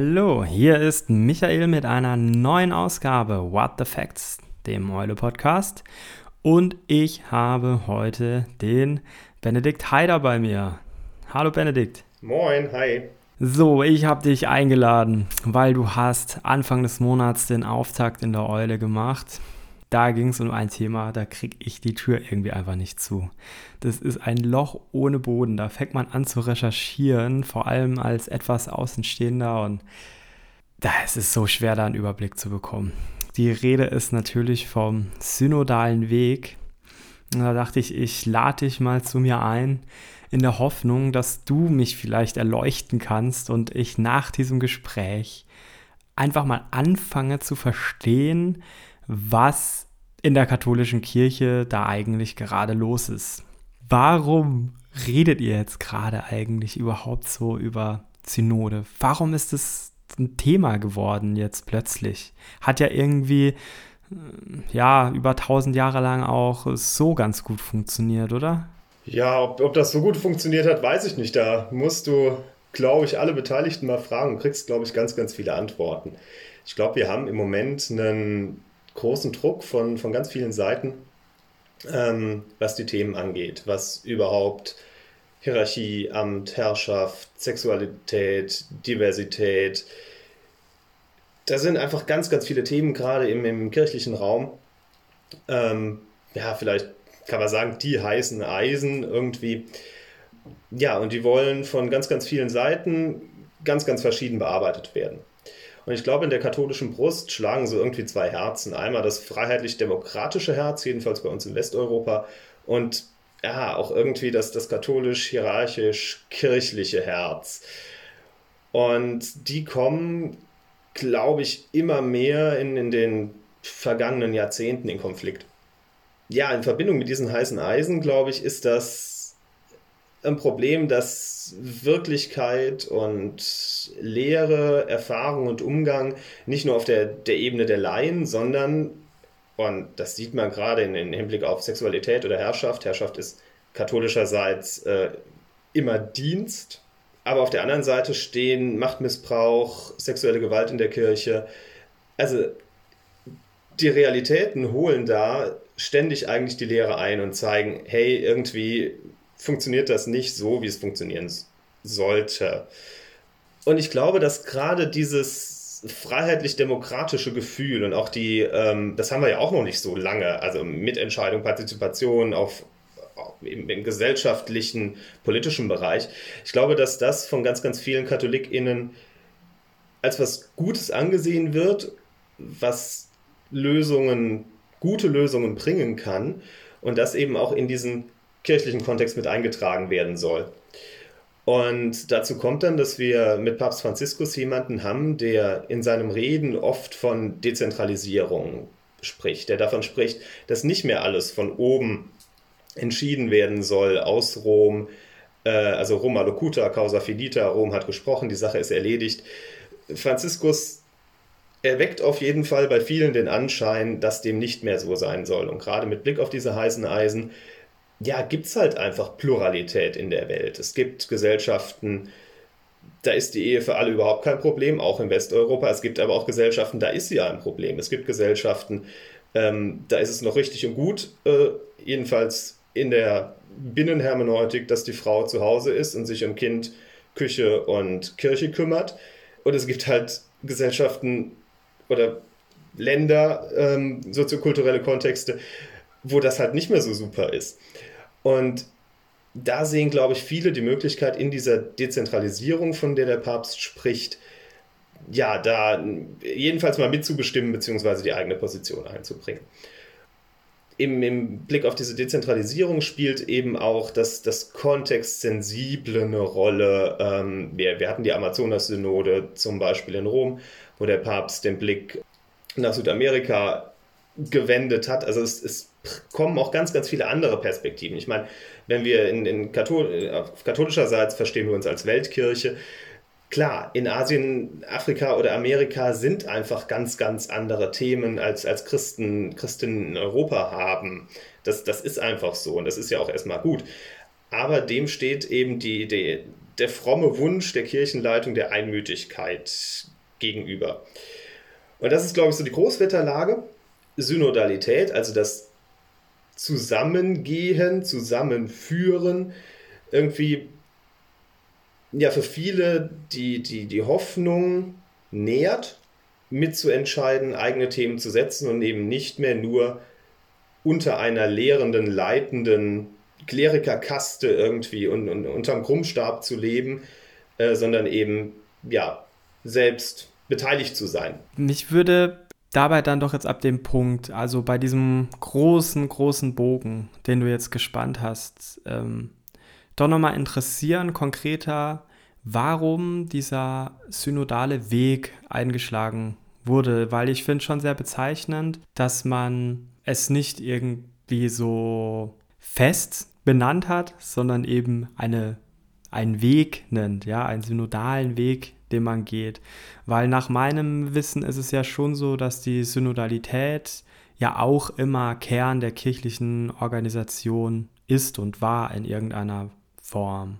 Hallo, hier ist Michael mit einer neuen Ausgabe What the Facts, dem Eule Podcast. Und ich habe heute den Benedikt Haider bei mir. Hallo Benedikt. Moin, hi. So, ich habe dich eingeladen, weil du hast Anfang des Monats den Auftakt in der Eule gemacht da ging es um ein Thema, da kriege ich die Tür irgendwie einfach nicht zu. Das ist ein Loch ohne Boden. Da fängt man an zu recherchieren, vor allem als etwas Außenstehender und da ist es so schwer, da einen Überblick zu bekommen. Die Rede ist natürlich vom synodalen Weg. Und da dachte ich, ich lade dich mal zu mir ein, in der Hoffnung, dass du mich vielleicht erleuchten kannst und ich nach diesem Gespräch einfach mal anfange zu verstehen, was in der katholischen Kirche da eigentlich gerade los ist. Warum redet ihr jetzt gerade eigentlich überhaupt so über Synode? Warum ist es ein Thema geworden jetzt plötzlich? Hat ja irgendwie, äh, ja, über tausend Jahre lang auch so ganz gut funktioniert, oder? Ja, ob, ob das so gut funktioniert hat, weiß ich nicht. Da musst du, glaube ich, alle Beteiligten mal fragen und kriegst, glaube ich, ganz, ganz viele Antworten. Ich glaube, wir haben im Moment einen großen Druck von, von ganz vielen Seiten, ähm, was die Themen angeht, was überhaupt Hierarchie, Amt, Herrschaft, Sexualität, Diversität. Da sind einfach ganz, ganz viele Themen, gerade im, im kirchlichen Raum. Ähm, ja, vielleicht kann man sagen, die heißen Eisen irgendwie. Ja, und die wollen von ganz, ganz vielen Seiten ganz, ganz verschieden bearbeitet werden. Und ich glaube, in der katholischen Brust schlagen so irgendwie zwei Herzen. Einmal das freiheitlich-demokratische Herz, jedenfalls bei uns in Westeuropa, und ja, auch irgendwie das, das katholisch-hierarchisch-kirchliche Herz. Und die kommen, glaube ich, immer mehr in, in den vergangenen Jahrzehnten in Konflikt. Ja, in Verbindung mit diesen heißen Eisen, glaube ich, ist das ein Problem, dass Wirklichkeit und Lehre, Erfahrung und Umgang nicht nur auf der, der Ebene der Laien, sondern, und das sieht man gerade in, in Hinblick auf Sexualität oder Herrschaft, Herrschaft ist katholischerseits äh, immer Dienst, aber auf der anderen Seite stehen Machtmissbrauch, sexuelle Gewalt in der Kirche. Also die Realitäten holen da ständig eigentlich die Lehre ein und zeigen, hey, irgendwie funktioniert das nicht so, wie es funktionieren sollte. Und ich glaube, dass gerade dieses freiheitlich-demokratische Gefühl und auch die, ähm, das haben wir ja auch noch nicht so lange, also Mitentscheidung, Partizipation auf, im, im, gesellschaftlichen, politischen Bereich. Ich glaube, dass das von ganz, ganz vielen KatholikInnen als was Gutes angesehen wird, was Lösungen, gute Lösungen bringen kann und das eben auch in diesen kirchlichen Kontext mit eingetragen werden soll. Und dazu kommt dann, dass wir mit Papst Franziskus jemanden haben, der in seinem Reden oft von Dezentralisierung spricht, der davon spricht, dass nicht mehr alles von oben entschieden werden soll aus Rom, äh, also Roma locuta, causa finita, Rom hat gesprochen, die Sache ist erledigt. Franziskus erweckt auf jeden Fall bei vielen den Anschein, dass dem nicht mehr so sein soll. Und gerade mit Blick auf diese heißen Eisen ja, gibt es halt einfach Pluralität in der Welt. Es gibt Gesellschaften, da ist die Ehe für alle überhaupt kein Problem, auch in Westeuropa. Es gibt aber auch Gesellschaften, da ist sie ein Problem. Es gibt Gesellschaften, ähm, da ist es noch richtig und gut, äh, jedenfalls in der Binnenhermeneutik, dass die Frau zu Hause ist und sich um Kind, Küche und Kirche kümmert. Und es gibt halt Gesellschaften oder Länder, ähm, soziokulturelle Kontexte, wo das halt nicht mehr so super ist. Und da sehen, glaube ich, viele die Möglichkeit in dieser Dezentralisierung, von der der Papst spricht, ja, da jedenfalls mal mitzubestimmen, beziehungsweise die eigene Position einzubringen. Im, Im, Blick auf diese Dezentralisierung spielt eben auch das, das Kontextsensible eine Rolle. Ähm, wir, wir hatten die Amazonas-Synode zum Beispiel in Rom, wo der Papst den Blick nach Südamerika gewendet hat. Also es, es, kommen auch ganz, ganz viele andere Perspektiven. Ich meine, wenn wir in, in Kathol katholischerseits verstehen wir uns als Weltkirche, Klar, in Asien, Afrika oder Amerika sind einfach ganz, ganz andere Themen als, als Christen, Christinnen in Europa haben. Das, das ist einfach so und das ist ja auch erstmal gut. Aber dem steht eben die, die, der fromme Wunsch der Kirchenleitung der Einmütigkeit gegenüber. Und das ist, glaube ich, so die Großwetterlage. Synodalität, also das Zusammengehen, Zusammenführen, irgendwie ja für viele die, die, die Hoffnung nährt, mitzuentscheiden, eigene Themen zu setzen und eben nicht mehr nur unter einer lehrenden, leitenden Klerikerkaste irgendwie und, und unterm Krummstab zu leben, äh, sondern eben ja selbst beteiligt zu sein. Mich würde dabei dann doch jetzt ab dem Punkt, also bei diesem großen, großen Bogen, den du jetzt gespannt hast, ähm, doch nochmal interessieren, konkreter, warum dieser synodale Weg eingeschlagen wurde, weil ich finde schon sehr bezeichnend, dass man es nicht irgendwie so fest benannt hat, sondern eben eine, einen Weg nennt, ja, einen synodalen Weg, den man geht. Weil nach meinem Wissen ist es ja schon so, dass die Synodalität ja auch immer Kern der kirchlichen Organisation ist und war in irgendeiner Form.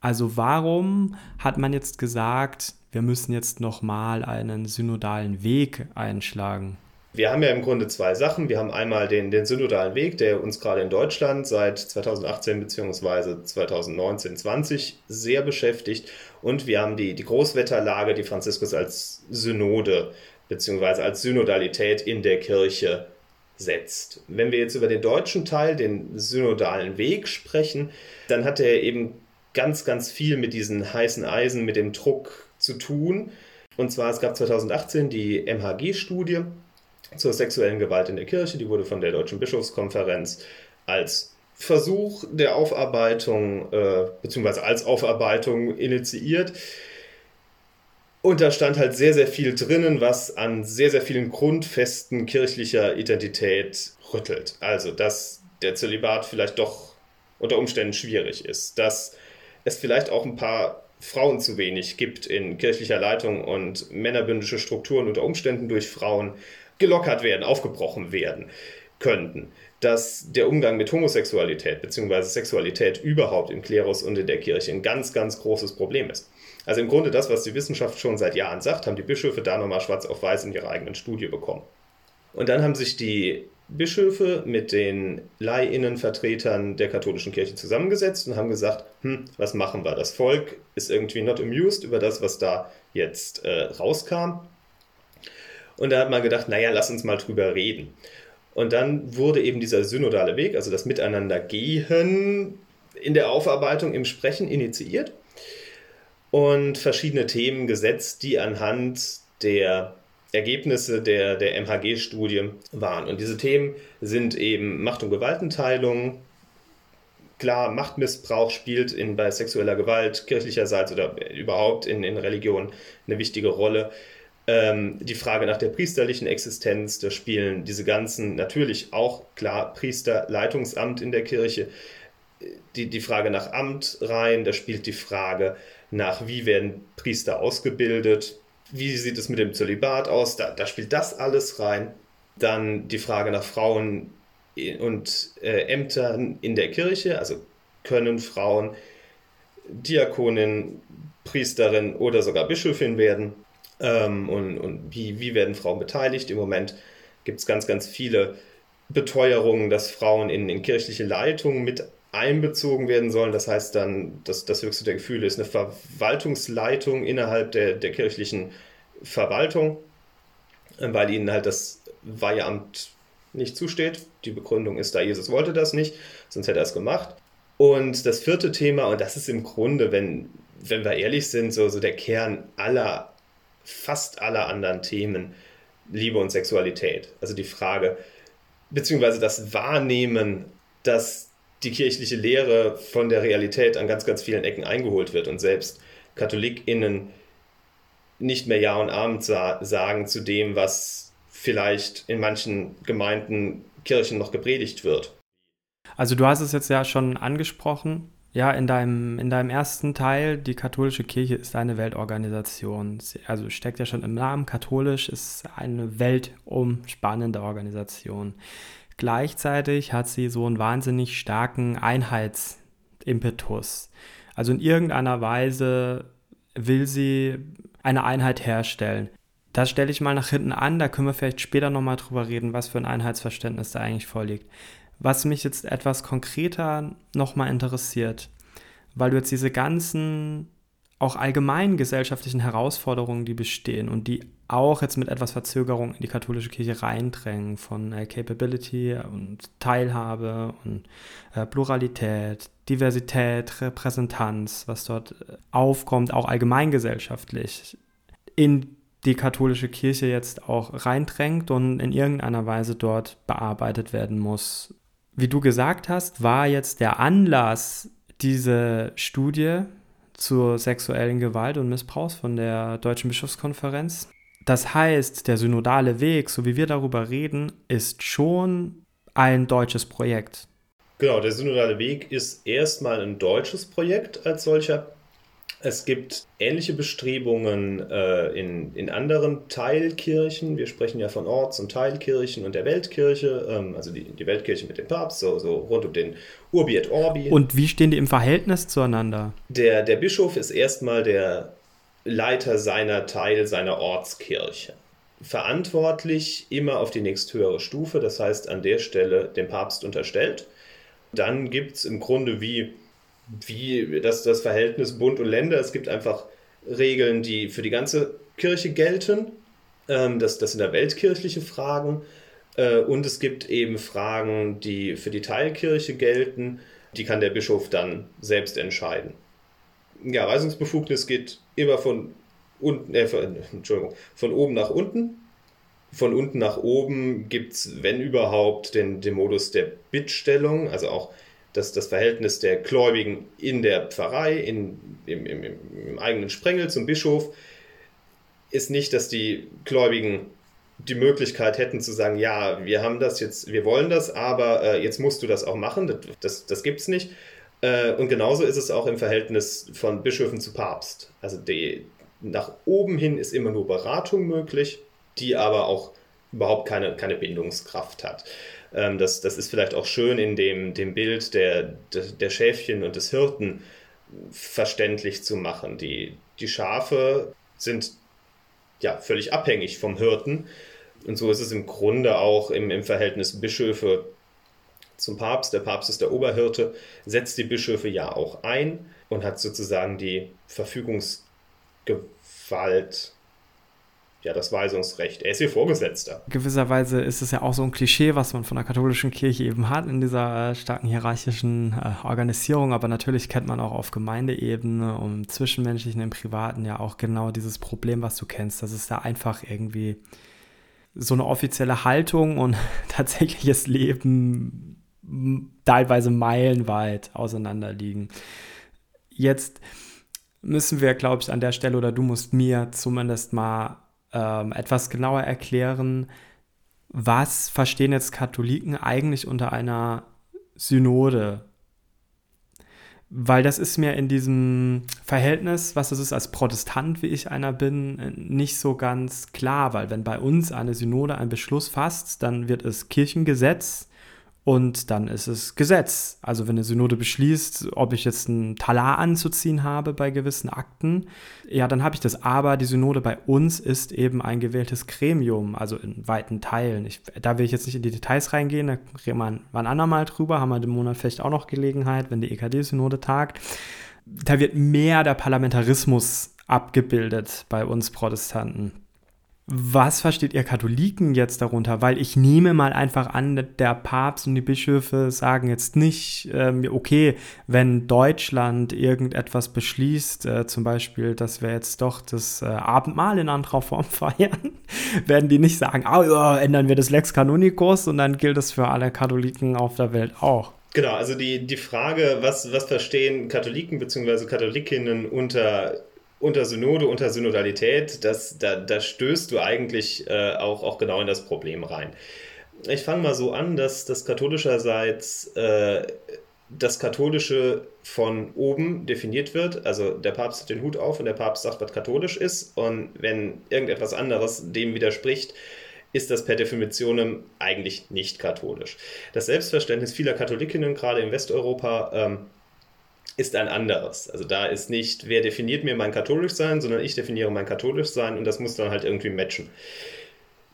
Also warum hat man jetzt gesagt, wir müssen jetzt nochmal einen synodalen Weg einschlagen? Wir haben ja im Grunde zwei Sachen. Wir haben einmal den, den synodalen Weg, der uns gerade in Deutschland seit 2018 bzw. 2019, 20 sehr beschäftigt. Und wir haben die, die Großwetterlage, die Franziskus als Synode bzw. als Synodalität in der Kirche setzt. Wenn wir jetzt über den deutschen Teil, den synodalen Weg sprechen, dann hat er eben ganz, ganz viel mit diesen heißen Eisen, mit dem Druck zu tun. Und zwar, es gab 2018 die MHG-Studie, zur sexuellen Gewalt in der Kirche. Die wurde von der Deutschen Bischofskonferenz als Versuch der Aufarbeitung äh, beziehungsweise als Aufarbeitung initiiert. Und da stand halt sehr, sehr viel drinnen, was an sehr, sehr vielen Grundfesten kirchlicher Identität rüttelt. Also, dass der Zölibat vielleicht doch unter Umständen schwierig ist, dass es vielleicht auch ein paar Frauen zu wenig gibt in kirchlicher Leitung und männerbündische Strukturen unter Umständen durch Frauen gelockert werden, aufgebrochen werden könnten. Dass der Umgang mit Homosexualität bzw. Sexualität überhaupt im Klerus und in der Kirche ein ganz, ganz großes Problem ist. Also im Grunde das, was die Wissenschaft schon seit Jahren sagt, haben die Bischöfe da nochmal schwarz auf weiß in ihrer eigenen Studie bekommen. Und dann haben sich die Bischöfe mit den Leihinnenvertretern der katholischen Kirche zusammengesetzt und haben gesagt, hm, was machen wir? Das Volk ist irgendwie not amused über das, was da jetzt äh, rauskam. Und da hat man gedacht, naja, lass uns mal drüber reden. Und dann wurde eben dieser synodale Weg, also das Miteinandergehen in der Aufarbeitung, im Sprechen initiiert und verschiedene Themen gesetzt, die anhand der Ergebnisse der, der MHG-Studie waren. Und diese Themen sind eben Macht- und Gewaltenteilung. Klar, Machtmissbrauch spielt in, bei sexueller Gewalt kirchlicherseits oder überhaupt in, in Religion eine wichtige Rolle. Ähm, die Frage nach der priesterlichen Existenz, da spielen diese ganzen, natürlich auch klar, Priester, Leitungsamt in der Kirche, die, die Frage nach Amt rein, da spielt die Frage nach, wie werden Priester ausgebildet, wie sieht es mit dem Zölibat aus, da, da spielt das alles rein. Dann die Frage nach Frauen und äh, Ämtern in der Kirche, also können Frauen Diakonin, Priesterin oder sogar Bischöfin werden. Ähm, und und wie, wie werden Frauen beteiligt? Im Moment gibt es ganz, ganz viele Beteuerungen, dass Frauen in, in kirchliche Leitungen mit einbezogen werden sollen. Das heißt dann, dass das höchste der Gefühle ist eine Verwaltungsleitung innerhalb der, der kirchlichen Verwaltung, äh, weil ihnen halt das Weiheamt nicht zusteht. Die Begründung ist da, Jesus wollte das nicht, sonst hätte er es gemacht. Und das vierte Thema, und das ist im Grunde, wenn, wenn wir ehrlich sind, so, so der Kern aller fast aller anderen Themen Liebe und Sexualität. Also die Frage, beziehungsweise das Wahrnehmen, dass die kirchliche Lehre von der Realität an ganz, ganz vielen Ecken eingeholt wird und selbst KatholikInnen nicht mehr Ja und Abend sagen zu dem, was vielleicht in manchen Gemeinden, Kirchen noch gepredigt wird. Also du hast es jetzt ja schon angesprochen, ja, in deinem, in deinem ersten Teil, die katholische Kirche ist eine Weltorganisation. Also steckt ja schon im Namen, katholisch ist eine weltumspannende Organisation. Gleichzeitig hat sie so einen wahnsinnig starken Einheitsimpetus. Also in irgendeiner Weise will sie eine Einheit herstellen. Das stelle ich mal nach hinten an, da können wir vielleicht später nochmal drüber reden, was für ein Einheitsverständnis da eigentlich vorliegt. Was mich jetzt etwas konkreter nochmal interessiert, weil du jetzt diese ganzen auch allgemeinen gesellschaftlichen Herausforderungen, die bestehen und die auch jetzt mit etwas Verzögerung in die katholische Kirche reindrängen, von äh, Capability und Teilhabe und äh, Pluralität, Diversität, Repräsentanz, was dort äh, aufkommt, auch allgemeingesellschaftlich, in die katholische Kirche jetzt auch reindrängt und in irgendeiner Weise dort bearbeitet werden muss. Wie du gesagt hast, war jetzt der Anlass diese Studie zur sexuellen Gewalt und Missbrauchs von der Deutschen Bischofskonferenz. Das heißt, der synodale Weg, so wie wir darüber reden, ist schon ein deutsches Projekt. Genau, der synodale Weg ist erstmal ein deutsches Projekt als solcher. Es gibt ähnliche Bestrebungen äh, in, in anderen Teilkirchen. Wir sprechen ja von Orts- und Teilkirchen und der Weltkirche, ähm, also die, die Weltkirche mit dem Papst, so, so rund um den Urbi et Orbi. Und wie stehen die im Verhältnis zueinander? Der, der Bischof ist erstmal der Leiter seiner Teil, seiner Ortskirche. Verantwortlich immer auf die nächsthöhere Stufe, das heißt an der Stelle dem Papst unterstellt. Dann gibt es im Grunde wie wie das, das Verhältnis Bund und Länder. Es gibt einfach Regeln, die für die ganze Kirche gelten. Ähm, das, das sind da weltkirchliche Fragen. Äh, und es gibt eben Fragen, die für die Teilkirche gelten. Die kann der Bischof dann selbst entscheiden. Ja, Weisungsbefugnis geht immer von unten, äh, von, Entschuldigung, von oben nach unten. Von unten nach oben gibt es, wenn überhaupt, den, den Modus der Bittstellung, also auch das, das Verhältnis der Gläubigen in der Pfarrei, in, im, im, im eigenen Sprengel zum Bischof, ist nicht, dass die Gläubigen die Möglichkeit hätten zu sagen, ja, wir haben das jetzt, wir wollen das, aber äh, jetzt musst du das auch machen. Das, das, das gibt es nicht. Äh, und genauso ist es auch im Verhältnis von Bischöfen zu Papst. Also die, nach oben hin ist immer nur Beratung möglich, die aber auch überhaupt keine, keine Bindungskraft hat. Ähm, das, das ist vielleicht auch schön in dem, dem Bild der, der Schäfchen und des Hirten verständlich zu machen. Die, die Schafe sind ja völlig abhängig vom Hirten. Und so ist es im Grunde auch im, im Verhältnis Bischöfe zum Papst. Der Papst ist der Oberhirte, setzt die Bischöfe ja auch ein und hat sozusagen die Verfügungsgewalt ja, das Weisungsrecht. Er ist ihr Vorgesetzter. Gewisserweise ist es ja auch so ein Klischee, was man von der katholischen Kirche eben hat in dieser äh, starken hierarchischen äh, Organisierung. Aber natürlich kennt man auch auf Gemeindeebene und zwischenmenschlichen, im Privaten ja auch genau dieses Problem, was du kennst. Das ist da einfach irgendwie so eine offizielle Haltung und tatsächliches Leben teilweise meilenweit auseinander liegen. Jetzt müssen wir, glaube ich, an der Stelle oder du musst mir zumindest mal ähm, etwas genauer erklären, was verstehen jetzt Katholiken eigentlich unter einer Synode? Weil das ist mir in diesem Verhältnis, was es ist als Protestant, wie ich einer bin, nicht so ganz klar, weil wenn bei uns eine Synode einen Beschluss fasst, dann wird es Kirchengesetz und dann ist es Gesetz. Also wenn eine Synode beschließt, ob ich jetzt einen Talar anzuziehen habe bei gewissen Akten, ja, dann habe ich das. Aber die Synode bei uns ist eben ein gewähltes Gremium, also in weiten Teilen. Ich, da will ich jetzt nicht in die Details reingehen, da reden wir ein andermal drüber, haben wir im Monat vielleicht auch noch Gelegenheit, wenn die EKD-Synode tagt. Da wird mehr der Parlamentarismus abgebildet bei uns Protestanten. Was versteht ihr Katholiken jetzt darunter? Weil ich nehme mal einfach an, der Papst und die Bischöfe sagen jetzt nicht, ähm, okay, wenn Deutschland irgendetwas beschließt, äh, zum Beispiel, dass wir jetzt doch das äh, Abendmahl in anderer Form feiern, werden die nicht sagen, oh, ja, ändern wir das Lex Canonicus und dann gilt es für alle Katholiken auf der Welt auch. Genau, also die, die Frage, was, was verstehen Katholiken bzw. Katholikinnen unter unter Synode, unter Synodalität, das, da, da stößt du eigentlich äh, auch, auch genau in das Problem rein. Ich fange mal so an, dass das katholischerseits äh, das Katholische von oben definiert wird. Also der Papst hat den Hut auf und der Papst sagt, was katholisch ist. Und wenn irgendetwas anderes dem widerspricht, ist das per Definition eigentlich nicht katholisch. Das Selbstverständnis vieler Katholikinnen, gerade in Westeuropa, ähm, ist ein anderes. Also da ist nicht, wer definiert mir mein katholisch sein, sondern ich definiere mein katholisch sein und das muss dann halt irgendwie matchen.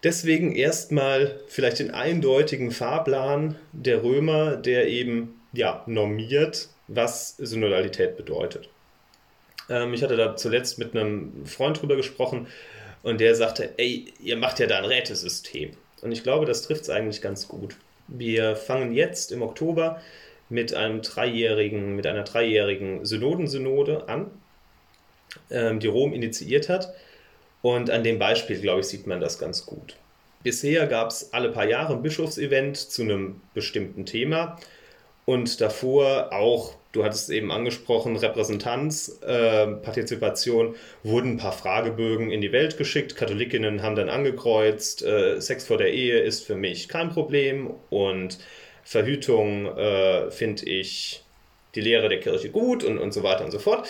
Deswegen erstmal vielleicht den eindeutigen Fahrplan der Römer, der eben ja, normiert, was Synodalität bedeutet. Ähm, ich hatte da zuletzt mit einem Freund drüber gesprochen und der sagte, ey, ihr macht ja da ein Rätesystem. Und ich glaube, das trifft es eigentlich ganz gut. Wir fangen jetzt im Oktober mit einem dreijährigen, mit einer dreijährigen Synodensynode an, ähm, die Rom initiiert hat. Und an dem Beispiel, glaube ich, sieht man das ganz gut. Bisher gab es alle paar Jahre ein Bischofsevent zu einem bestimmten Thema und davor auch, du hattest es eben angesprochen, Repräsentanz, äh, Partizipation, wurden ein paar Fragebögen in die Welt geschickt. Katholikinnen haben dann angekreuzt, äh, Sex vor der Ehe ist für mich kein Problem und Verhütung äh, finde ich die Lehre der Kirche gut und, und so weiter und so fort.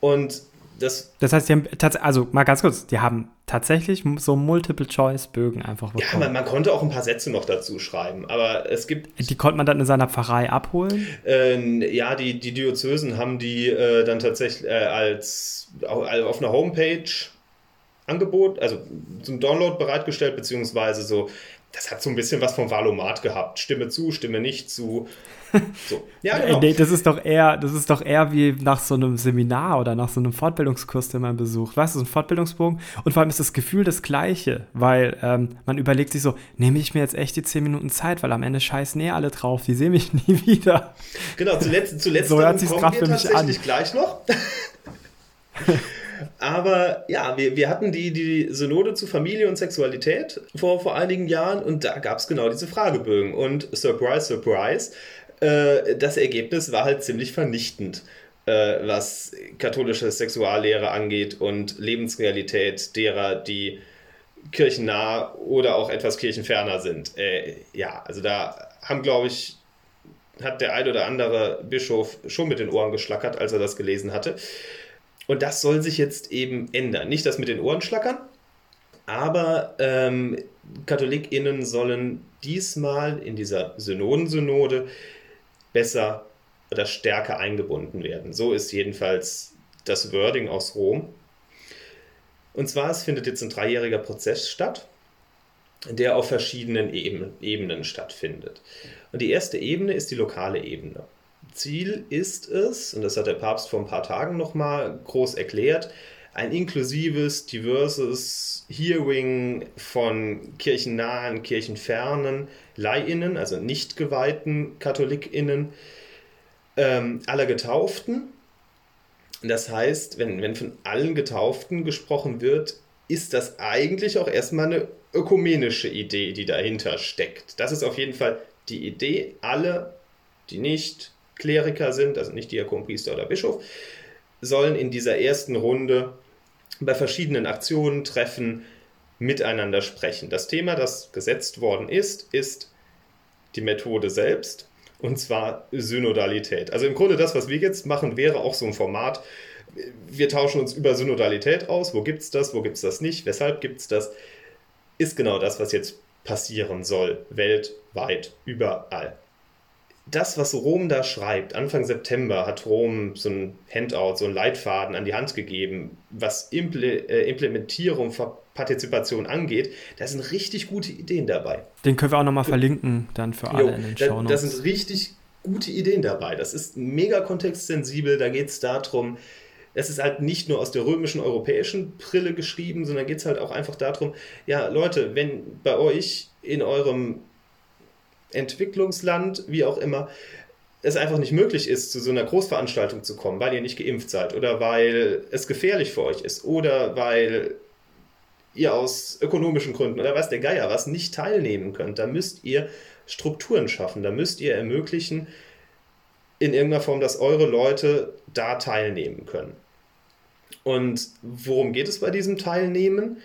Und das, das heißt, die haben also mal ganz kurz, die haben tatsächlich so Multiple-Choice-Bögen einfach bekommen. Ja, man, man, konnte auch ein paar Sätze noch dazu schreiben, aber es gibt. Die konnte man dann in seiner Pfarrei abholen? Äh, ja, die, die Diözesen haben die äh, dann tatsächlich äh, als auf einer Homepage Angebot, also zum Download bereitgestellt, beziehungsweise so, das hat so ein bisschen was vom Valomat gehabt. Stimme zu, Stimme nicht zu. So. Ja, genau. nee, das ist doch eher, das ist doch eher wie nach so einem Seminar oder nach so einem Fortbildungskurs, den man besucht. Weißt du, so ein Fortbildungsbogen. Und vor allem ist das Gefühl das gleiche, weil ähm, man überlegt sich so, nehme ich mir jetzt echt die 10 Minuten Zeit, weil am Ende scheißen eh alle drauf, die sehen mich nie wieder. Genau, zuletzt, zuletzt so hört sich kommen wir tatsächlich an. gleich noch. Aber ja, wir, wir hatten die, die Synode zu Familie und Sexualität vor, vor einigen Jahren und da gab es genau diese Fragebögen. Und surprise, surprise, äh, das Ergebnis war halt ziemlich vernichtend, äh, was katholische Sexuallehre angeht und Lebensrealität derer, die kirchennah oder auch etwas kirchenferner sind. Äh, ja, also da haben, glaube ich, hat der ein oder andere Bischof schon mit den Ohren geschlackert, als er das gelesen hatte. Und das soll sich jetzt eben ändern. Nicht das mit den Ohren schlackern, aber ähm, KatholikInnen sollen diesmal in dieser Synodensynode besser oder stärker eingebunden werden. So ist jedenfalls das Wording aus Rom. Und zwar, es findet jetzt ein dreijähriger Prozess statt, der auf verschiedenen Ebenen stattfindet. Und die erste Ebene ist die lokale Ebene. Ziel ist es, und das hat der Papst vor ein paar Tagen nochmal groß erklärt, ein inklusives, diverses Hearing von kirchennahen, kirchenfernen Leihinnen, also nicht geweihten Katholikinnen, ähm, aller Getauften. Das heißt, wenn, wenn von allen Getauften gesprochen wird, ist das eigentlich auch erstmal eine ökumenische Idee, die dahinter steckt. Das ist auf jeden Fall die Idee, alle, die nicht Kleriker sind, also nicht Diakon, Priester oder Bischof, sollen in dieser ersten Runde bei verschiedenen Aktionen, Treffen miteinander sprechen. Das Thema, das gesetzt worden ist, ist die Methode selbst und zwar Synodalität. Also im Grunde das, was wir jetzt machen, wäre auch so ein Format. Wir tauschen uns über Synodalität aus. Wo gibt es das? Wo gibt es das nicht? Weshalb gibt es das? Ist genau das, was jetzt passieren soll. Weltweit, überall das, was Rom da schreibt, Anfang September hat Rom so ein Handout, so ein Leitfaden an die Hand gegeben, was Imple äh, Implementierung von Partizipation angeht. Da sind richtig gute Ideen dabei. Den können wir auch nochmal verlinken, dann für alle jo, in den Show Da, da sind richtig gute Ideen dabei. Das ist mega kontextsensibel. Da geht es darum, es ist halt nicht nur aus der römischen, europäischen Brille geschrieben, sondern geht es halt auch einfach darum, ja, Leute, wenn bei euch in eurem Entwicklungsland, wie auch immer, es einfach nicht möglich ist, zu so einer Großveranstaltung zu kommen, weil ihr nicht geimpft seid oder weil es gefährlich für euch ist oder weil ihr aus ökonomischen Gründen oder was der Geier was nicht teilnehmen könnt, da müsst ihr Strukturen schaffen, da müsst ihr ermöglichen, in irgendeiner Form, dass eure Leute da teilnehmen können. Und worum geht es bei diesem Teilnehmen?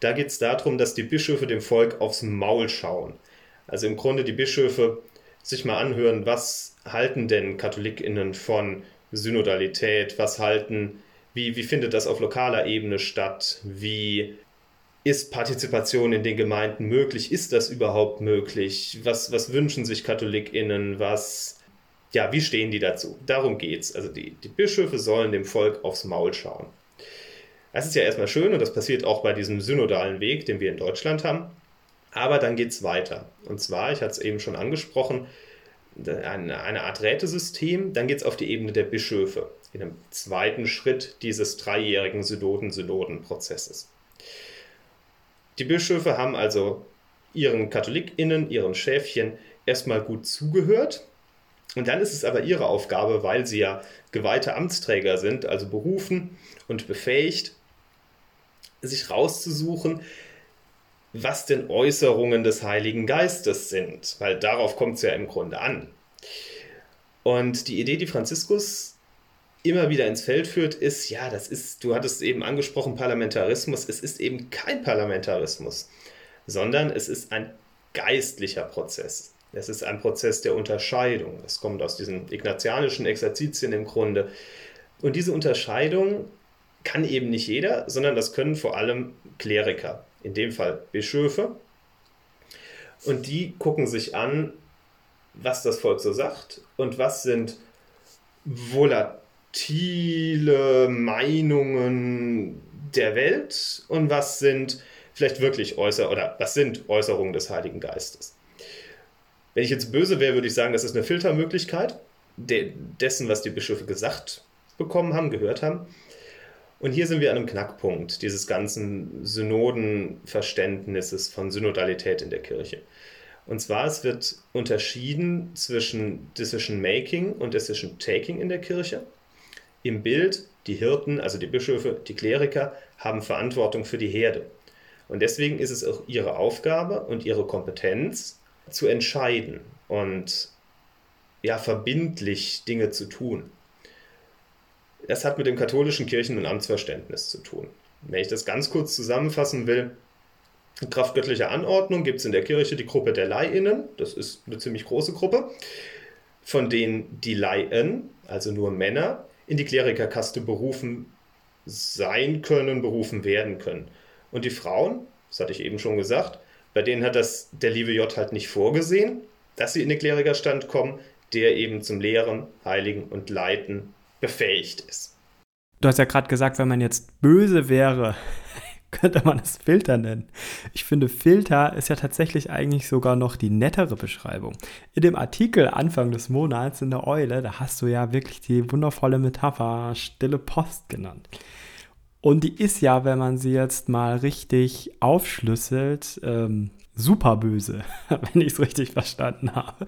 Da geht es darum, dass die Bischöfe dem Volk aufs Maul schauen. Also im Grunde die Bischöfe sich mal anhören, was halten denn KatholikInnen von Synodalität, was halten, wie, wie findet das auf lokaler Ebene statt, wie ist Partizipation in den Gemeinden möglich, ist das überhaupt möglich, was, was wünschen sich KatholikInnen, was ja, wie stehen die dazu? Darum geht's. Also die, die Bischöfe sollen dem Volk aufs Maul schauen. Das ist ja erstmal schön und das passiert auch bei diesem synodalen Weg, den wir in Deutschland haben. Aber dann geht es weiter. Und zwar, ich hatte es eben schon angesprochen, eine, eine Art Rätesystem. Dann geht es auf die Ebene der Bischöfe in einem zweiten Schritt dieses dreijährigen Synoden-Synoden-Prozesses. Die Bischöfe haben also ihren KatholikInnen, ihren Schäfchen erstmal gut zugehört. Und dann ist es aber ihre Aufgabe, weil sie ja geweihte Amtsträger sind, also berufen und befähigt, sich rauszusuchen, was denn Äußerungen des Heiligen Geistes sind, weil darauf kommt es ja im Grunde an. Und die Idee, die Franziskus immer wieder ins Feld führt, ist, ja, das ist, du hattest eben angesprochen, Parlamentarismus, es ist eben kein Parlamentarismus, sondern es ist ein geistlicher Prozess. Es ist ein Prozess der Unterscheidung. Es kommt aus diesen ignatianischen Exerzitien im Grunde. Und diese Unterscheidung kann eben nicht jeder, sondern das können vor allem Kleriker, in dem Fall Bischöfe. Und die gucken sich an, was das Volk so sagt und was sind volatile Meinungen der Welt und was sind vielleicht wirklich äußer oder was sind Äußerungen des Heiligen Geistes. Wenn ich jetzt böse wäre, würde ich sagen, das ist eine Filtermöglichkeit dessen, was die Bischöfe gesagt bekommen haben, gehört haben. Und hier sind wir an einem Knackpunkt dieses ganzen Synodenverständnisses von Synodalität in der Kirche. Und zwar, es wird unterschieden zwischen Decision Making und Decision Taking in der Kirche. Im Bild, die Hirten, also die Bischöfe, die Kleriker, haben Verantwortung für die Herde. Und deswegen ist es auch ihre Aufgabe und ihre Kompetenz, zu entscheiden und ja, verbindlich Dinge zu tun. Das hat mit dem katholischen Kirchen- und Amtsverständnis zu tun. Wenn ich das ganz kurz zusammenfassen will, Kraft göttlicher Anordnung gibt es in der Kirche die Gruppe der Leihinnen, das ist eine ziemlich große Gruppe, von denen die Laien, also nur Männer, in die Klerikerkaste berufen sein können, berufen werden können. Und die Frauen, das hatte ich eben schon gesagt, bei denen hat das der liebe J halt nicht vorgesehen, dass sie in den Klerikerstand kommen, der eben zum Lehren, Heiligen und Leiten befähigt ist. Du hast ja gerade gesagt, wenn man jetzt böse wäre, könnte man es Filter nennen. Ich finde, Filter ist ja tatsächlich eigentlich sogar noch die nettere Beschreibung. In dem Artikel Anfang des Monats in der Eule, da hast du ja wirklich die wundervolle Metapher stille Post genannt. Und die ist ja, wenn man sie jetzt mal richtig aufschlüsselt, ähm, super böse, wenn ich es richtig verstanden habe.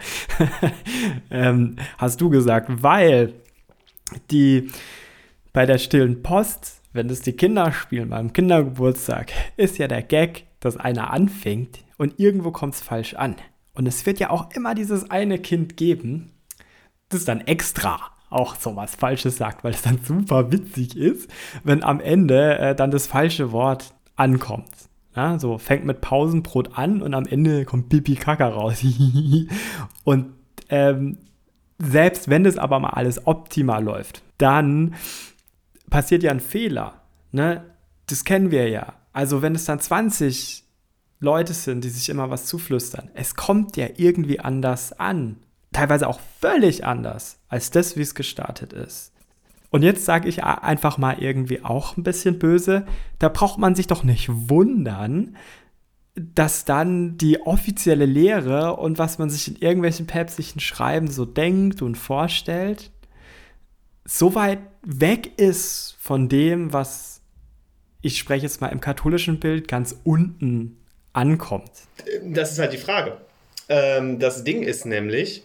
ähm, hast du gesagt, weil die bei der stillen Post, wenn das die Kinder spielen beim Kindergeburtstag, ist ja der Gag, dass einer anfängt und irgendwo kommt es falsch an. Und es wird ja auch immer dieses eine Kind geben, das dann extra auch so was Falsches sagt, weil es dann super witzig ist, wenn am Ende äh, dann das falsche Wort ankommt. Ja, so fängt mit Pausenbrot an und am Ende kommt Pipi Kaka raus. und ähm, selbst wenn das aber mal alles optimal läuft, dann passiert ja ein Fehler. Ne? Das kennen wir ja. Also wenn es dann 20 Leute sind, die sich immer was zuflüstern, es kommt ja irgendwie anders an. Teilweise auch völlig anders als das, wie es gestartet ist. Und jetzt sage ich einfach mal irgendwie auch ein bisschen böse, da braucht man sich doch nicht wundern, dass dann die offizielle Lehre und was man sich in irgendwelchen päpstlichen Schreiben so denkt und vorstellt, so weit weg ist von dem, was ich spreche jetzt mal im katholischen Bild ganz unten ankommt. Das ist halt die Frage. Ähm, das Ding ist nämlich,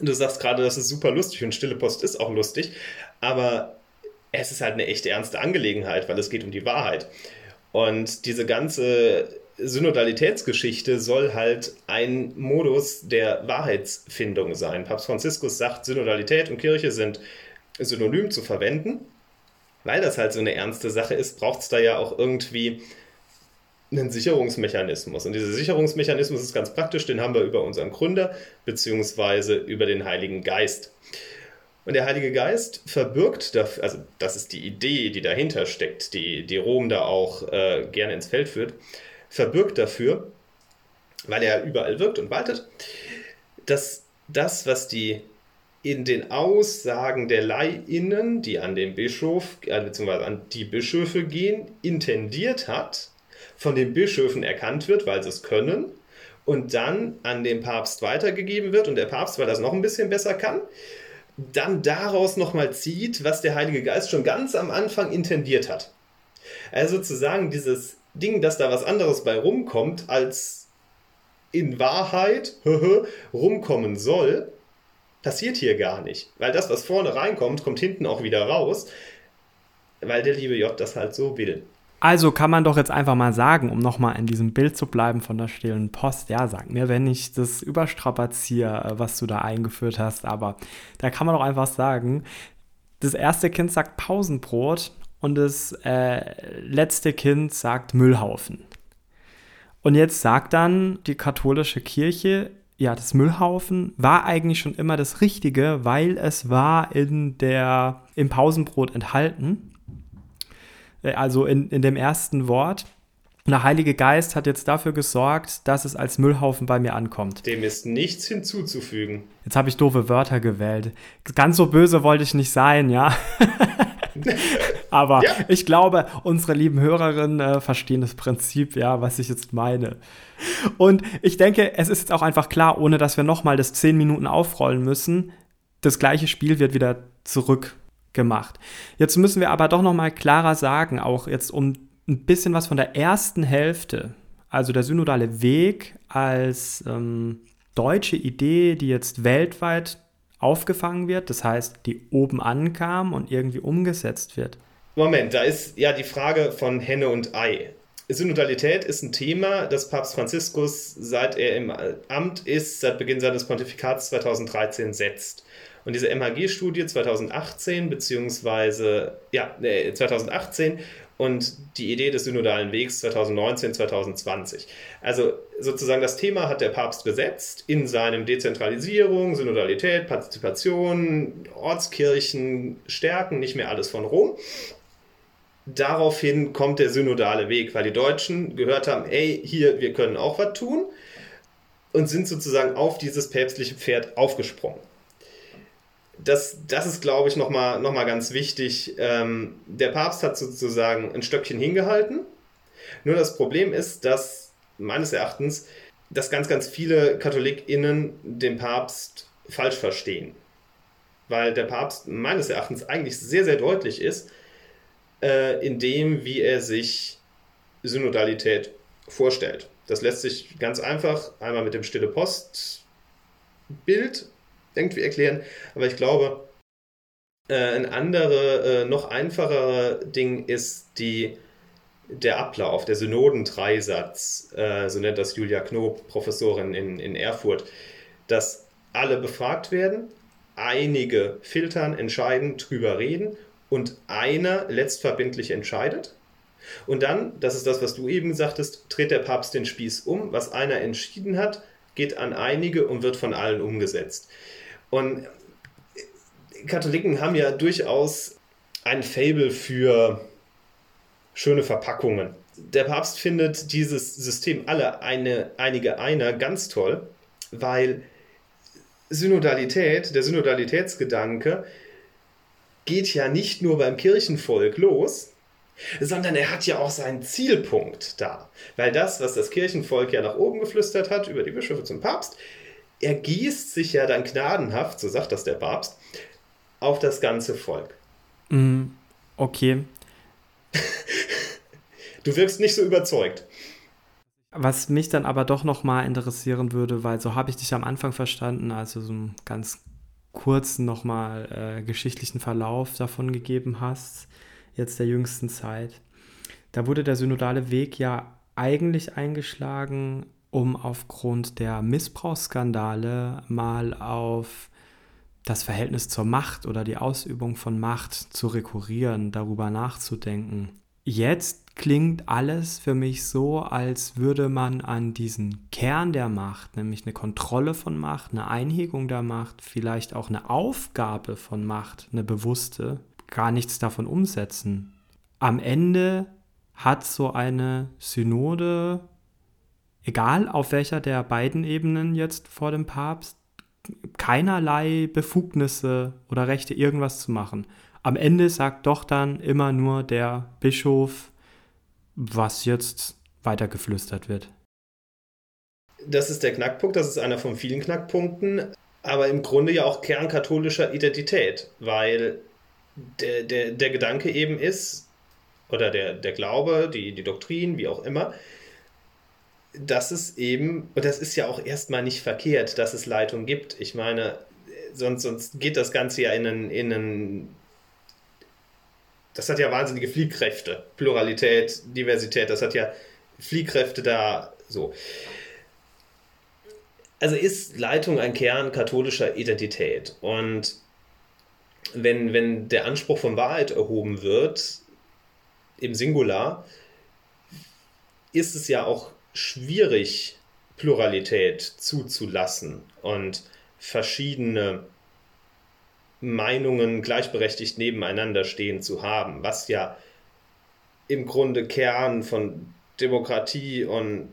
du sagst gerade, das ist super lustig und Stille Post ist auch lustig, aber es ist halt eine echte ernste Angelegenheit, weil es geht um die Wahrheit. Und diese ganze Synodalitätsgeschichte soll halt ein Modus der Wahrheitsfindung sein. Papst Franziskus sagt, Synodalität und Kirche sind synonym zu verwenden. Weil das halt so eine ernste Sache ist, braucht es da ja auch irgendwie einen Sicherungsmechanismus. Und dieser Sicherungsmechanismus ist ganz praktisch, den haben wir über unseren Gründer beziehungsweise über den Heiligen Geist. Und der Heilige Geist verbirgt dafür, also das ist die Idee, die dahinter steckt, die, die Rom da auch äh, gerne ins Feld führt, verbirgt dafür, weil er überall wirkt und waltet, dass das, was die in den Aussagen der Leihinnen, die an den Bischof äh, bzw. an die Bischöfe gehen, intendiert hat, von den Bischöfen erkannt wird, weil sie es können, und dann an den Papst weitergegeben wird und der Papst, weil das noch ein bisschen besser kann, dann daraus nochmal zieht, was der Heilige Geist schon ganz am Anfang intendiert hat. Also sozusagen dieses Ding, dass da was anderes bei rumkommt, als in Wahrheit rumkommen soll, passiert hier gar nicht. Weil das, was vorne reinkommt, kommt hinten auch wieder raus, weil der liebe J das halt so will. Also kann man doch jetzt einfach mal sagen, um nochmal in diesem Bild zu bleiben von der stillen Post, ja, sag mir, wenn ich das überstrapaziere, äh, was du da eingeführt hast, aber da kann man doch einfach sagen, das erste Kind sagt Pausenbrot und das äh, letzte Kind sagt Müllhaufen. Und jetzt sagt dann die katholische Kirche, ja, das Müllhaufen war eigentlich schon immer das Richtige, weil es war in der, im Pausenbrot enthalten. Äh, also in, in dem ersten Wort. Und der Heilige Geist hat jetzt dafür gesorgt, dass es als Müllhaufen bei mir ankommt. Dem ist nichts hinzuzufügen. Jetzt habe ich doofe Wörter gewählt. Ganz so böse wollte ich nicht sein, ja. Aber ja. ich glaube, unsere lieben Hörerinnen äh, verstehen das Prinzip, ja, was ich jetzt meine. Und ich denke, es ist jetzt auch einfach klar, ohne dass wir nochmal das 10 Minuten aufrollen müssen, das gleiche Spiel wird wieder zurück gemacht. Jetzt müssen wir aber doch noch mal klarer sagen, auch jetzt um ein bisschen was von der ersten Hälfte, also der synodale Weg als ähm, deutsche Idee, die jetzt weltweit aufgefangen wird, das heißt, die oben ankam und irgendwie umgesetzt wird. Moment, da ist ja die Frage von Henne und Ei. Synodalität ist ein Thema, das Papst Franziskus, seit er im Amt ist, seit Beginn seines Pontifikats 2013 setzt. Und diese MHG-Studie 2018, beziehungsweise, ja, 2018 und die Idee des synodalen Wegs 2019, 2020. Also sozusagen das Thema hat der Papst gesetzt in seinem Dezentralisierung, Synodalität, Partizipation, Ortskirchen, Stärken, nicht mehr alles von Rom. Daraufhin kommt der synodale Weg, weil die Deutschen gehört haben, ey, hier, wir können auch was tun und sind sozusagen auf dieses päpstliche Pferd aufgesprungen das, das ist, glaube ich, nochmal noch mal ganz wichtig. Ähm, der Papst hat sozusagen ein Stöckchen hingehalten. Nur das Problem ist, dass meines Erachtens, dass ganz, ganz viele KatholikInnen den Papst falsch verstehen. Weil der Papst meines Erachtens eigentlich sehr, sehr deutlich ist, äh, in dem, wie er sich Synodalität vorstellt. Das lässt sich ganz einfach einmal mit dem Stille Post Bild irgendwie erklären. Aber ich glaube, äh, ein anderes, äh, noch einfacherer Ding ist die, der Ablauf, der Synoden-Dreisatz, äh, so nennt das Julia Knob, Professorin in, in Erfurt, dass alle befragt werden, einige filtern, entscheiden, drüber reden und einer letztverbindlich entscheidet. Und dann, das ist das, was du eben sagtest, dreht der Papst den Spieß um. Was einer entschieden hat, geht an einige und wird von allen umgesetzt. Und Katholiken haben ja durchaus ein Fable für schöne Verpackungen. Der Papst findet dieses System alle eine, einige einer ganz toll, weil Synodalität, der Synodalitätsgedanke, geht ja nicht nur beim Kirchenvolk los, sondern er hat ja auch seinen Zielpunkt da. Weil das, was das Kirchenvolk ja nach oben geflüstert hat, über die Bischöfe zum Papst, ergießt sich ja dann gnadenhaft, so sagt das der Papst, auf das ganze Volk. Mm, okay. du wirkst nicht so überzeugt. Was mich dann aber doch noch mal interessieren würde, weil so habe ich dich am Anfang verstanden, also so einen ganz kurzen noch mal äh, geschichtlichen Verlauf davon gegeben hast, jetzt der jüngsten Zeit. Da wurde der synodale Weg ja eigentlich eingeschlagen um aufgrund der Missbrauchsskandale mal auf das Verhältnis zur Macht oder die Ausübung von Macht zu rekurrieren, darüber nachzudenken. Jetzt klingt alles für mich so, als würde man an diesen Kern der Macht, nämlich eine Kontrolle von Macht, eine Einhegung der Macht, vielleicht auch eine Aufgabe von Macht, eine bewusste, gar nichts davon umsetzen. Am Ende hat so eine Synode egal auf welcher der beiden Ebenen jetzt vor dem Papst, keinerlei Befugnisse oder Rechte, irgendwas zu machen. Am Ende sagt doch dann immer nur der Bischof, was jetzt weitergeflüstert wird. Das ist der Knackpunkt, das ist einer von vielen Knackpunkten, aber im Grunde ja auch Kern katholischer Identität, weil der, der, der Gedanke eben ist, oder der, der Glaube, die, die Doktrin, wie auch immer, dass es eben, und das ist ja auch erstmal nicht verkehrt, dass es Leitung gibt. Ich meine, sonst, sonst geht das Ganze ja in einen, in einen das hat ja wahnsinnige Fliehkräfte. Pluralität, Diversität, das hat ja Fliehkräfte da so. Also ist Leitung ein Kern katholischer Identität. Und wenn, wenn der Anspruch von Wahrheit erhoben wird, im Singular, ist es ja auch schwierig, Pluralität zuzulassen und verschiedene Meinungen gleichberechtigt nebeneinander stehen zu haben, was ja im Grunde Kern von Demokratie und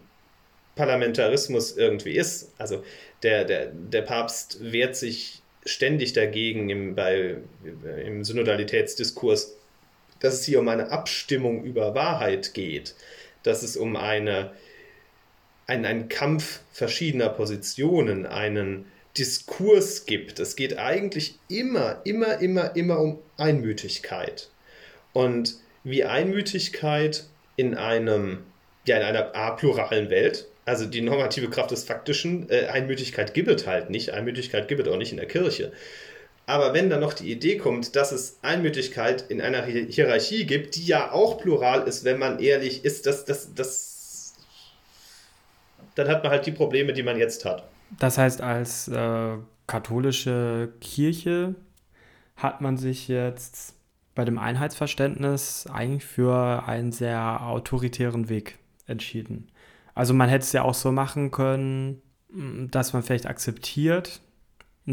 Parlamentarismus irgendwie ist. Also der, der, der Papst wehrt sich ständig dagegen im, bei, im Synodalitätsdiskurs, dass es hier um eine Abstimmung über Wahrheit geht, dass es um eine, einen, einen Kampf verschiedener Positionen, einen Diskurs gibt. Es geht eigentlich immer, immer, immer, immer um Einmütigkeit. Und wie Einmütigkeit in einem, ja, in einer apluralen Welt, also die normative Kraft des Faktischen, äh, Einmütigkeit gibt es halt nicht, Einmütigkeit gibt es auch nicht in der Kirche. Aber wenn dann noch die Idee kommt, dass es Einmütigkeit in einer Hierarchie gibt, die ja auch plural ist, wenn man ehrlich ist, das, das, das, dann hat man halt die Probleme, die man jetzt hat. Das heißt, als äh, katholische Kirche hat man sich jetzt bei dem Einheitsverständnis eigentlich für einen sehr autoritären Weg entschieden. Also man hätte es ja auch so machen können, dass man vielleicht akzeptiert,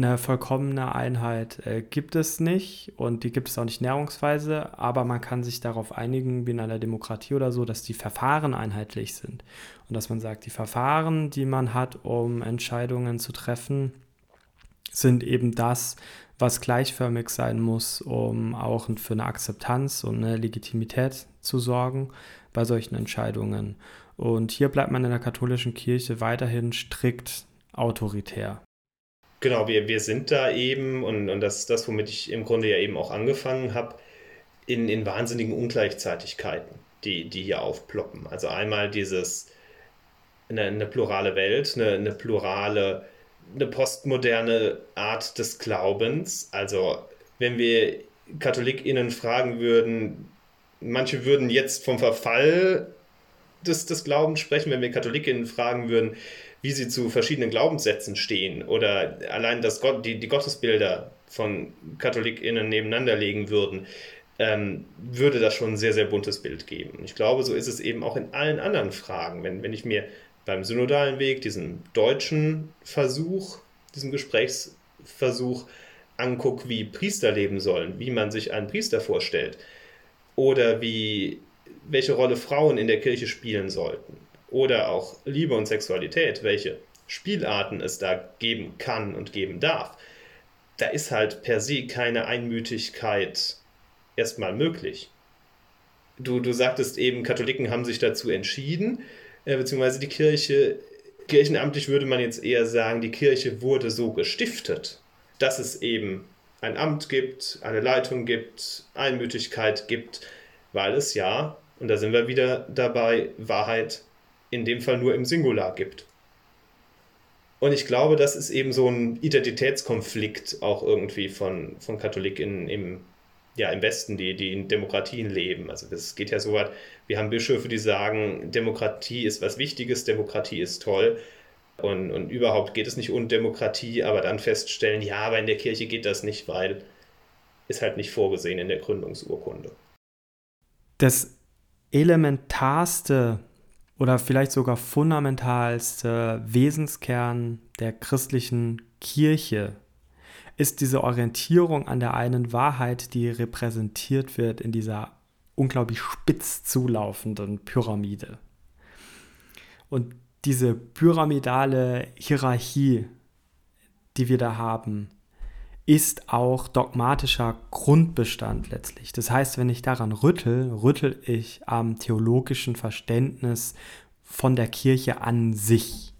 eine vollkommene Einheit äh, gibt es nicht und die gibt es auch nicht näherungsweise, aber man kann sich darauf einigen, wie in einer Demokratie oder so, dass die Verfahren einheitlich sind und dass man sagt, die Verfahren, die man hat, um Entscheidungen zu treffen, sind eben das, was gleichförmig sein muss, um auch für eine Akzeptanz und eine Legitimität zu sorgen bei solchen Entscheidungen. Und hier bleibt man in der katholischen Kirche weiterhin strikt autoritär. Genau, wir, wir sind da eben, und, und das ist das, womit ich im Grunde ja eben auch angefangen habe, in, in wahnsinnigen Ungleichzeitigkeiten, die, die hier aufploppen. Also einmal dieses, eine, eine plurale Welt, eine, eine plurale, eine postmoderne Art des Glaubens. Also wenn wir KatholikInnen fragen würden, manche würden jetzt vom Verfall des, des Glaubens sprechen, wenn wir KatholikInnen fragen würden, wie sie zu verschiedenen Glaubenssätzen stehen oder allein das Gott, die, die Gottesbilder von KatholikInnen nebeneinander legen würden, ähm, würde das schon ein sehr, sehr buntes Bild geben. Ich glaube, so ist es eben auch in allen anderen Fragen. Wenn, wenn ich mir beim synodalen Weg diesen deutschen Versuch, diesen Gesprächsversuch angucke, wie Priester leben sollen, wie man sich einen Priester vorstellt oder wie, welche Rolle Frauen in der Kirche spielen sollten oder auch Liebe und Sexualität, welche Spielarten es da geben kann und geben darf, da ist halt per se keine Einmütigkeit erstmal möglich. Du, du sagtest eben, Katholiken haben sich dazu entschieden, äh, beziehungsweise die Kirche, kirchenamtlich würde man jetzt eher sagen, die Kirche wurde so gestiftet, dass es eben ein Amt gibt, eine Leitung gibt, Einmütigkeit gibt, weil es ja, und da sind wir wieder dabei, Wahrheit in dem Fall nur im Singular gibt. Und ich glaube, das ist eben so ein Identitätskonflikt auch irgendwie von, von Katholiken im, ja, im Westen, die, die in Demokratien leben. Also es geht ja so weit, wir haben Bischöfe, die sagen, Demokratie ist was Wichtiges, Demokratie ist toll. Und, und überhaupt geht es nicht um Demokratie, aber dann feststellen, ja, aber in der Kirche geht das nicht, weil ist halt nicht vorgesehen in der Gründungsurkunde. Das elementarste oder vielleicht sogar fundamentalste Wesenskern der christlichen Kirche ist diese Orientierung an der einen Wahrheit, die repräsentiert wird in dieser unglaublich spitz zulaufenden Pyramide. Und diese pyramidale Hierarchie, die wir da haben, ist auch dogmatischer Grundbestand letztlich. Das heißt, wenn ich daran rüttel, rüttel ich am theologischen Verständnis von der Kirche an sich.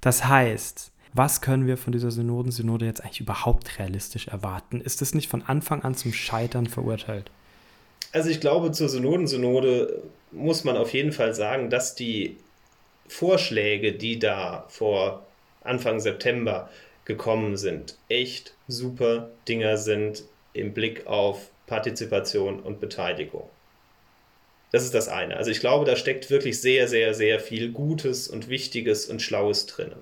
Das heißt, was können wir von dieser Synodensynode jetzt eigentlich überhaupt realistisch erwarten? Ist es nicht von Anfang an zum Scheitern verurteilt? Also ich glaube, zur Synodensynode muss man auf jeden Fall sagen, dass die Vorschläge, die da vor Anfang September gekommen sind, echt super Dinger sind im Blick auf Partizipation und Beteiligung. Das ist das eine. Also ich glaube, da steckt wirklich sehr, sehr, sehr viel Gutes und Wichtiges und Schlaues drinnen.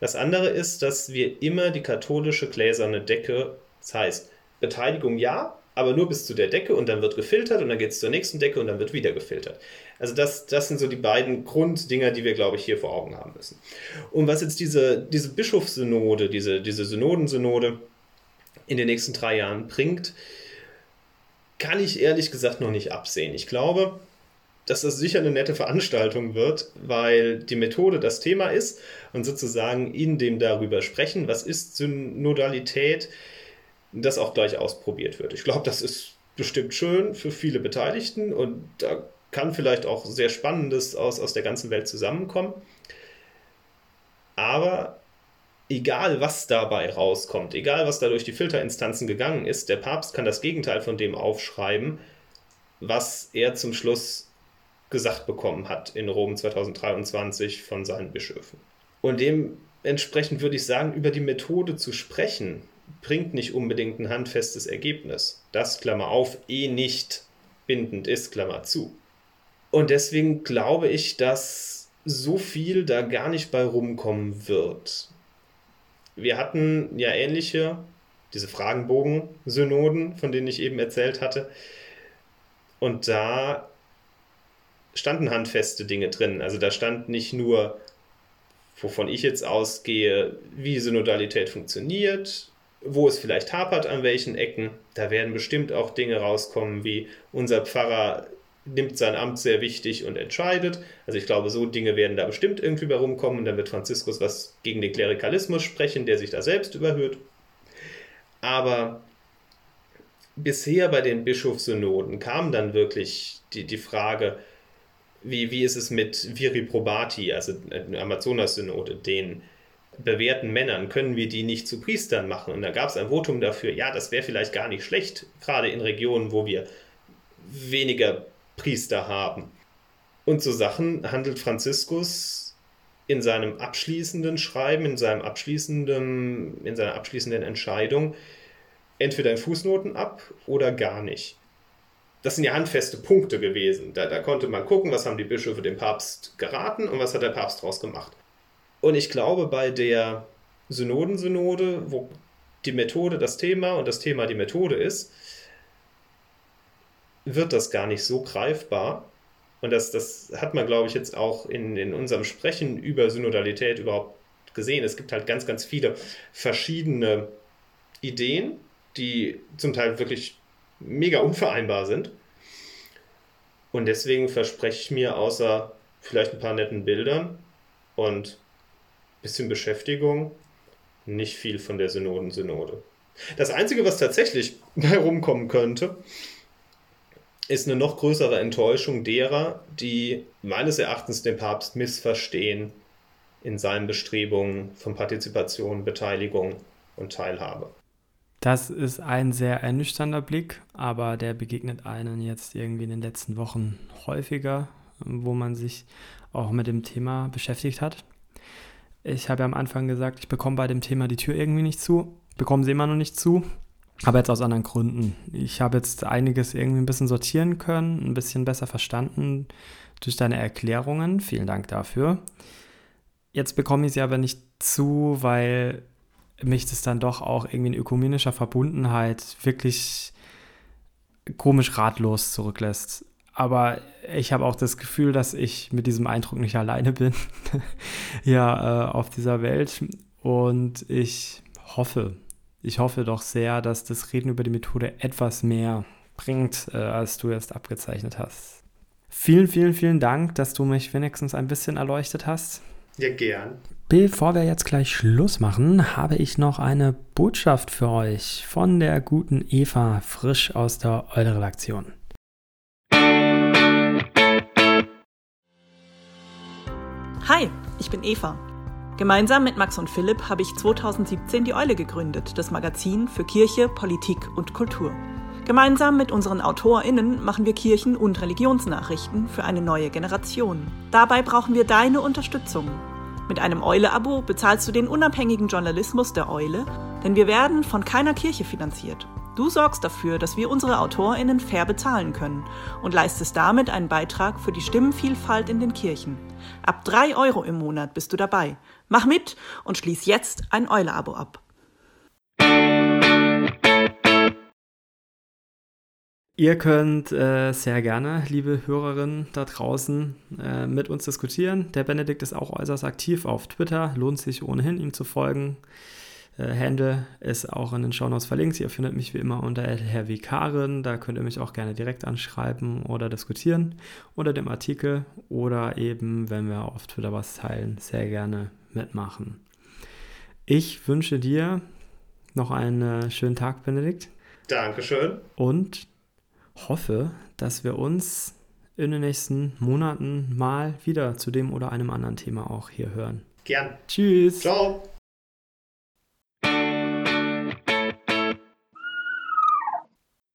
Das andere ist, dass wir immer die katholische gläserne Decke, das heißt Beteiligung ja, aber nur bis zu der Decke und dann wird gefiltert und dann geht es zur nächsten Decke und dann wird wieder gefiltert. Also das, das sind so die beiden Grunddinger, die wir, glaube ich, hier vor Augen haben müssen. Und was jetzt diese, diese Bischofssynode, diese, diese Synodensynode in den nächsten drei Jahren bringt, kann ich ehrlich gesagt noch nicht absehen. Ich glaube, dass das sicher eine nette Veranstaltung wird, weil die Methode das Thema ist und sozusagen in dem darüber sprechen, was ist Synodalität, das auch gleich ausprobiert wird. Ich glaube, das ist bestimmt schön für viele Beteiligten und da kann vielleicht auch sehr Spannendes aus, aus der ganzen Welt zusammenkommen. Aber egal, was dabei rauskommt, egal, was da durch die Filterinstanzen gegangen ist, der Papst kann das Gegenteil von dem aufschreiben, was er zum Schluss gesagt bekommen hat in Rom 2023 von seinen Bischöfen. Und dementsprechend würde ich sagen, über die Methode zu sprechen, bringt nicht unbedingt ein handfestes Ergebnis. Das, Klammer auf, eh nicht bindend ist, Klammer zu. Und deswegen glaube ich, dass so viel da gar nicht bei rumkommen wird. Wir hatten ja ähnliche, diese Fragenbogen-Synoden, von denen ich eben erzählt hatte. Und da standen handfeste Dinge drin. Also da stand nicht nur, wovon ich jetzt ausgehe, wie Synodalität funktioniert, wo es vielleicht hapert, an welchen Ecken. Da werden bestimmt auch Dinge rauskommen, wie unser Pfarrer nimmt sein Amt sehr wichtig und entscheidet. Also ich glaube, so Dinge werden da bestimmt irgendwie bei rumkommen. Und dann wird Franziskus was gegen den Klerikalismus sprechen, der sich da selbst überhört. Aber bisher bei den Bischofssynoden kam dann wirklich die, die Frage, wie, wie ist es mit Viri Probati, also Amazonas-Synode, den bewährten Männern, können wir die nicht zu Priestern machen? Und da gab es ein Votum dafür, ja, das wäre vielleicht gar nicht schlecht, gerade in Regionen, wo wir weniger Priester haben. Und so Sachen handelt Franziskus in seinem abschließenden Schreiben, in, seinem abschließenden, in seiner abschließenden Entscheidung entweder in Fußnoten ab oder gar nicht. Das sind ja handfeste Punkte gewesen. Da, da konnte man gucken, was haben die Bischöfe dem Papst geraten und was hat der Papst daraus gemacht. Und ich glaube, bei der Synodensynode, wo die Methode das Thema und das Thema die Methode ist, wird das gar nicht so greifbar. Und das, das hat man, glaube ich, jetzt auch in, in unserem Sprechen über Synodalität überhaupt gesehen. Es gibt halt ganz, ganz viele verschiedene Ideen, die zum Teil wirklich mega unvereinbar sind. Und deswegen verspreche ich mir außer vielleicht ein paar netten Bildern und bisschen Beschäftigung, nicht viel von der Synodensynode. Das Einzige, was tatsächlich herumkommen könnte, ist eine noch größere Enttäuschung derer, die meines Erachtens den Papst missverstehen in seinen Bestrebungen von Partizipation, Beteiligung und Teilhabe. Das ist ein sehr ernüchternder Blick, aber der begegnet einen jetzt irgendwie in den letzten Wochen häufiger, wo man sich auch mit dem Thema beschäftigt hat. Ich habe ja am Anfang gesagt, ich bekomme bei dem Thema die Tür irgendwie nicht zu, bekomme sie immer noch nicht zu, aber jetzt aus anderen Gründen. Ich habe jetzt einiges irgendwie ein bisschen sortieren können, ein bisschen besser verstanden durch deine Erklärungen. Vielen Dank dafür. Jetzt bekomme ich sie aber nicht zu, weil mich das dann doch auch irgendwie in ökumenischer Verbundenheit wirklich komisch ratlos zurücklässt. Aber ich habe auch das Gefühl, dass ich mit diesem Eindruck nicht alleine bin, ja, äh, auf dieser Welt. Und ich hoffe, ich hoffe doch sehr, dass das Reden über die Methode etwas mehr bringt, äh, als du jetzt abgezeichnet hast. Vielen, vielen, vielen Dank, dass du mich wenigstens ein bisschen erleuchtet hast. Ja, gern. Bevor wir jetzt gleich Schluss machen, habe ich noch eine Botschaft für euch von der guten Eva, frisch aus der Eule-Redaktion. Hi, ich bin Eva. Gemeinsam mit Max und Philipp habe ich 2017 die Eule gegründet, das Magazin für Kirche, Politik und Kultur. Gemeinsam mit unseren AutorInnen machen wir Kirchen- und Religionsnachrichten für eine neue Generation. Dabei brauchen wir deine Unterstützung. Mit einem Eule-Abo bezahlst du den unabhängigen Journalismus der Eule, denn wir werden von keiner Kirche finanziert. Du sorgst dafür, dass wir unsere AutorInnen fair bezahlen können und leistest damit einen Beitrag für die Stimmenvielfalt in den Kirchen. Ab 3 Euro im Monat bist du dabei. Mach mit und schließ jetzt ein Eule-Abo ab. Ihr könnt äh, sehr gerne, liebe Hörerinnen da draußen, äh, mit uns diskutieren. Der Benedikt ist auch äußerst aktiv auf Twitter. Lohnt sich ohnehin, ihm zu folgen. Äh, Handle ist auch in den Shownotes verlinkt. Ihr findet mich wie immer unter Herr Vikarin. Da könnt ihr mich auch gerne direkt anschreiben oder diskutieren unter dem Artikel oder eben, wenn wir auf Twitter was teilen, sehr gerne mitmachen. Ich wünsche dir noch einen schönen Tag, Benedikt. Dankeschön. Und hoffe, dass wir uns in den nächsten Monaten mal wieder zu dem oder einem anderen Thema auch hier hören. Gern. Tschüss. Ciao.